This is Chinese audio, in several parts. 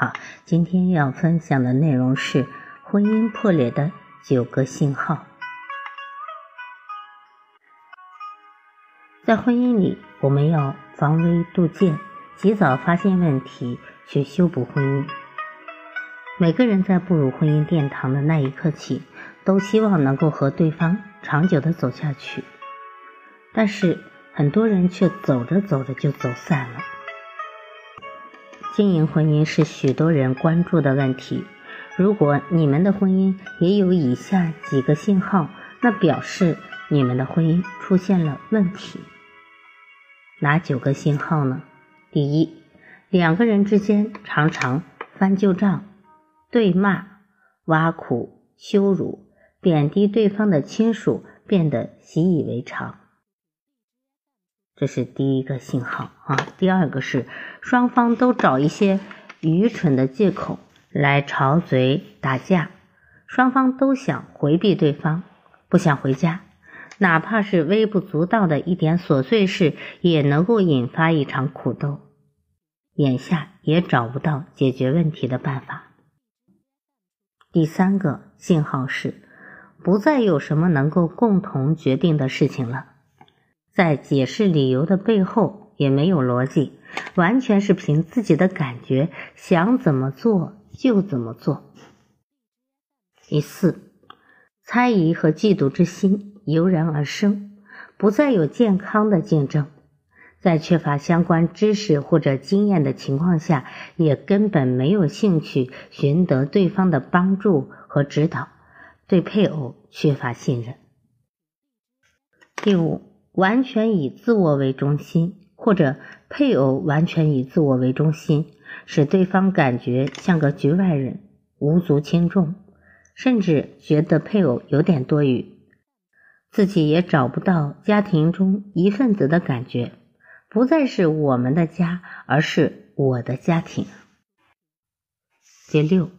好，今天要分享的内容是婚姻破裂的九个信号。在婚姻里，我们要防微杜渐，及早发现问题，去修补婚姻。每个人在步入婚姻殿堂的那一刻起，都希望能够和对方长久的走下去，但是很多人却走着走着就走散了。经营婚姻是许多人关注的问题。如果你们的婚姻也有以下几个信号，那表示你们的婚姻出现了问题。哪九个信号呢？第一，两个人之间常常翻旧账、对骂、挖苦、羞辱、贬低对方的亲属，变得习以为常。这是第一个信号啊。第二个是双方都找一些愚蠢的借口来吵嘴打架，双方都想回避对方，不想回家，哪怕是微不足道的一点琐碎事，也能够引发一场苦斗。眼下也找不到解决问题的办法。第三个信号是不再有什么能够共同决定的事情了。在解释理由的背后也没有逻辑，完全是凭自己的感觉，想怎么做就怎么做。第四，猜疑和嫉妒之心油然而生，不再有健康的竞争，在缺乏相关知识或者经验的情况下，也根本没有兴趣寻得对方的帮助和指导，对配偶缺乏信任。第五。完全以自我为中心，或者配偶完全以自我为中心，使对方感觉像个局外人，无足轻重，甚至觉得配偶有点多余，自己也找不到家庭中一份子的感觉，不再是我们的家，而是我的家庭。第六，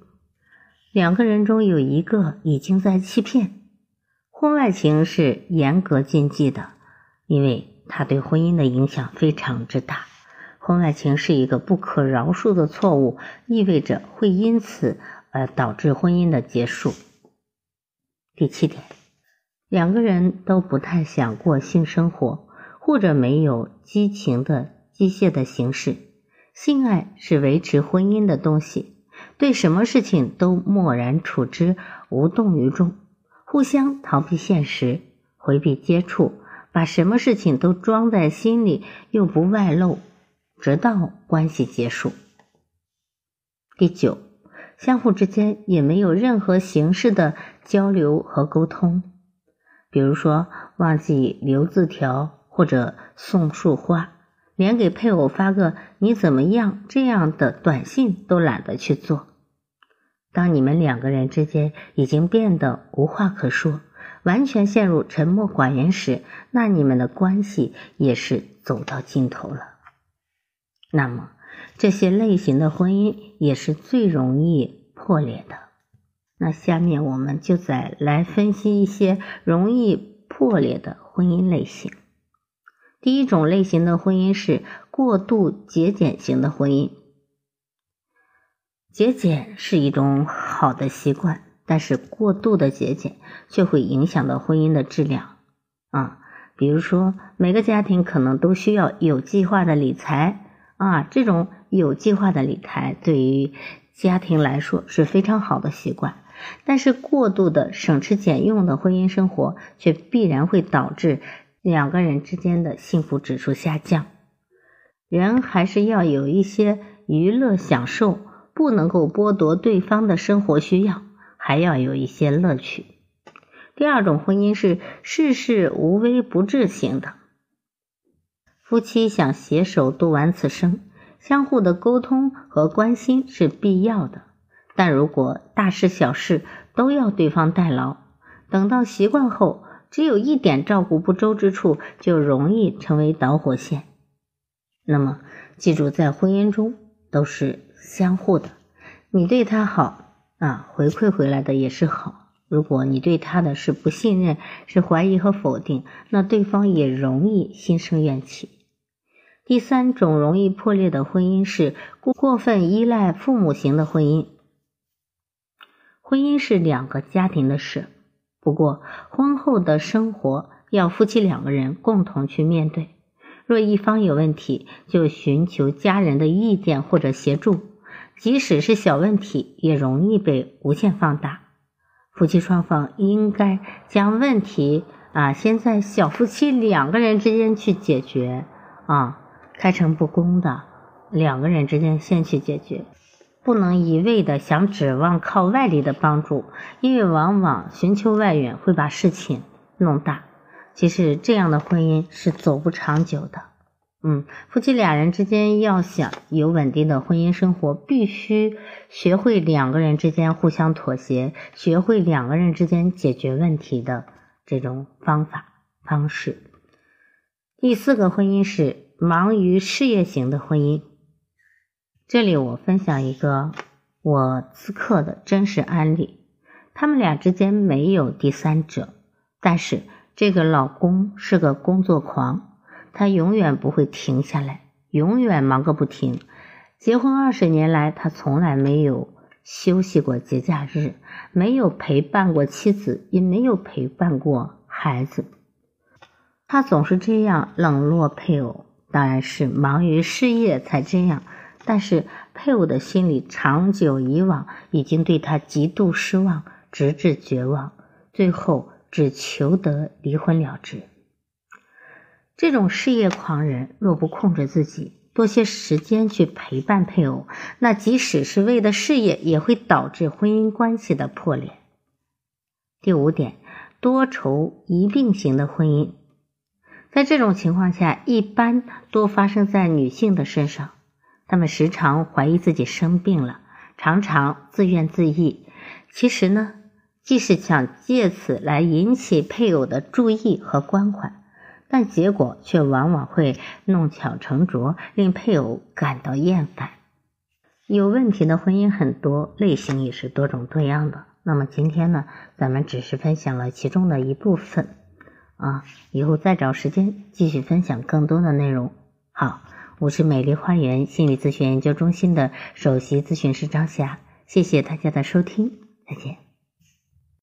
两个人中有一个已经在欺骗，婚外情是严格禁忌的。因为他对婚姻的影响非常之大，婚外情是一个不可饶恕的错误，意味着会因此而导致婚姻的结束。第七点，两个人都不太想过性生活，或者没有激情的机械的形式。性爱是维持婚姻的东西，对什么事情都漠然处之，无动于衷，互相逃避现实，回避接触。把什么事情都装在心里，又不外露，直到关系结束。第九，相互之间也没有任何形式的交流和沟通，比如说忘记留字条或者送束花，连给配偶发个“你怎么样”这样的短信都懒得去做。当你们两个人之间已经变得无话可说。完全陷入沉默寡言时，那你们的关系也是走到尽头了。那么，这些类型的婚姻也是最容易破裂的。那下面我们就再来分析一些容易破裂的婚姻类型。第一种类型的婚姻是过度节俭型的婚姻。节俭是一种好的习惯。但是过度的节俭却会影响到婚姻的质量啊，比如说每个家庭可能都需要有计划的理财啊，这种有计划的理财对于家庭来说是非常好的习惯。但是过度的省吃俭用的婚姻生活却必然会导致两个人之间的幸福指数下降。人还是要有一些娱乐享受，不能够剥夺对方的生活需要。还要有一些乐趣。第二种婚姻是事事无微不至型的，夫妻想携手度完此生，相互的沟通和关心是必要的，但如果大事小事都要对方代劳，等到习惯后，只有一点照顾不周之处，就容易成为导火线。那么，记住，在婚姻中都是相互的，你对他好啊，回馈回来的也是好。如果你对他的是不信任、是怀疑和否定，那对方也容易心生怨气。第三种容易破裂的婚姻是过分依赖父母型的婚姻。婚姻是两个家庭的事，不过婚后的生活要夫妻两个人共同去面对。若一方有问题，就寻求家人的意见或者协助，即使是小问题，也容易被无限放大。夫妻双方应该将问题啊，先在小夫妻两个人之间去解决啊，开诚布公的两个人之间先去解决。不能一味的想指望靠外力的帮助，因为往往寻求外援会把事情弄大。其实这样的婚姻是走不长久的。嗯，夫妻俩人之间要想有稳定的婚姻生活，必须学会两个人之间互相妥协，学会两个人之间解决问题的这种方法方式。第四个婚姻是忙于事业型的婚姻。这里我分享一个我自客的真实案例，他们俩之间没有第三者，但是这个老公是个工作狂，他永远不会停下来，永远忙个不停。结婚二十年来，他从来没有休息过节假日，没有陪伴过妻子，也没有陪伴过孩子，他总是这样冷落配偶，当然是忙于事业才这样。但是配偶的心里长久以往已经对他极度失望，直至绝望，最后只求得离婚了之。这种事业狂人若不控制自己，多些时间去陪伴配偶，那即使是为了事业，也会导致婚姻关系的破裂。第五点，多愁一病型的婚姻，在这种情况下，一般多发生在女性的身上。她们时常怀疑自己生病了，常常自怨自艾。其实呢，既是想借此来引起配偶的注意和关怀，但结果却往往会弄巧成拙，令配偶感到厌烦。有问题的婚姻很多，类型也是多种多样的。那么今天呢，咱们只是分享了其中的一部分啊，以后再找时间继续分享更多的内容。好。我是美丽花园心理咨询研究中心的首席咨询师张霞，谢谢大家的收听，再见。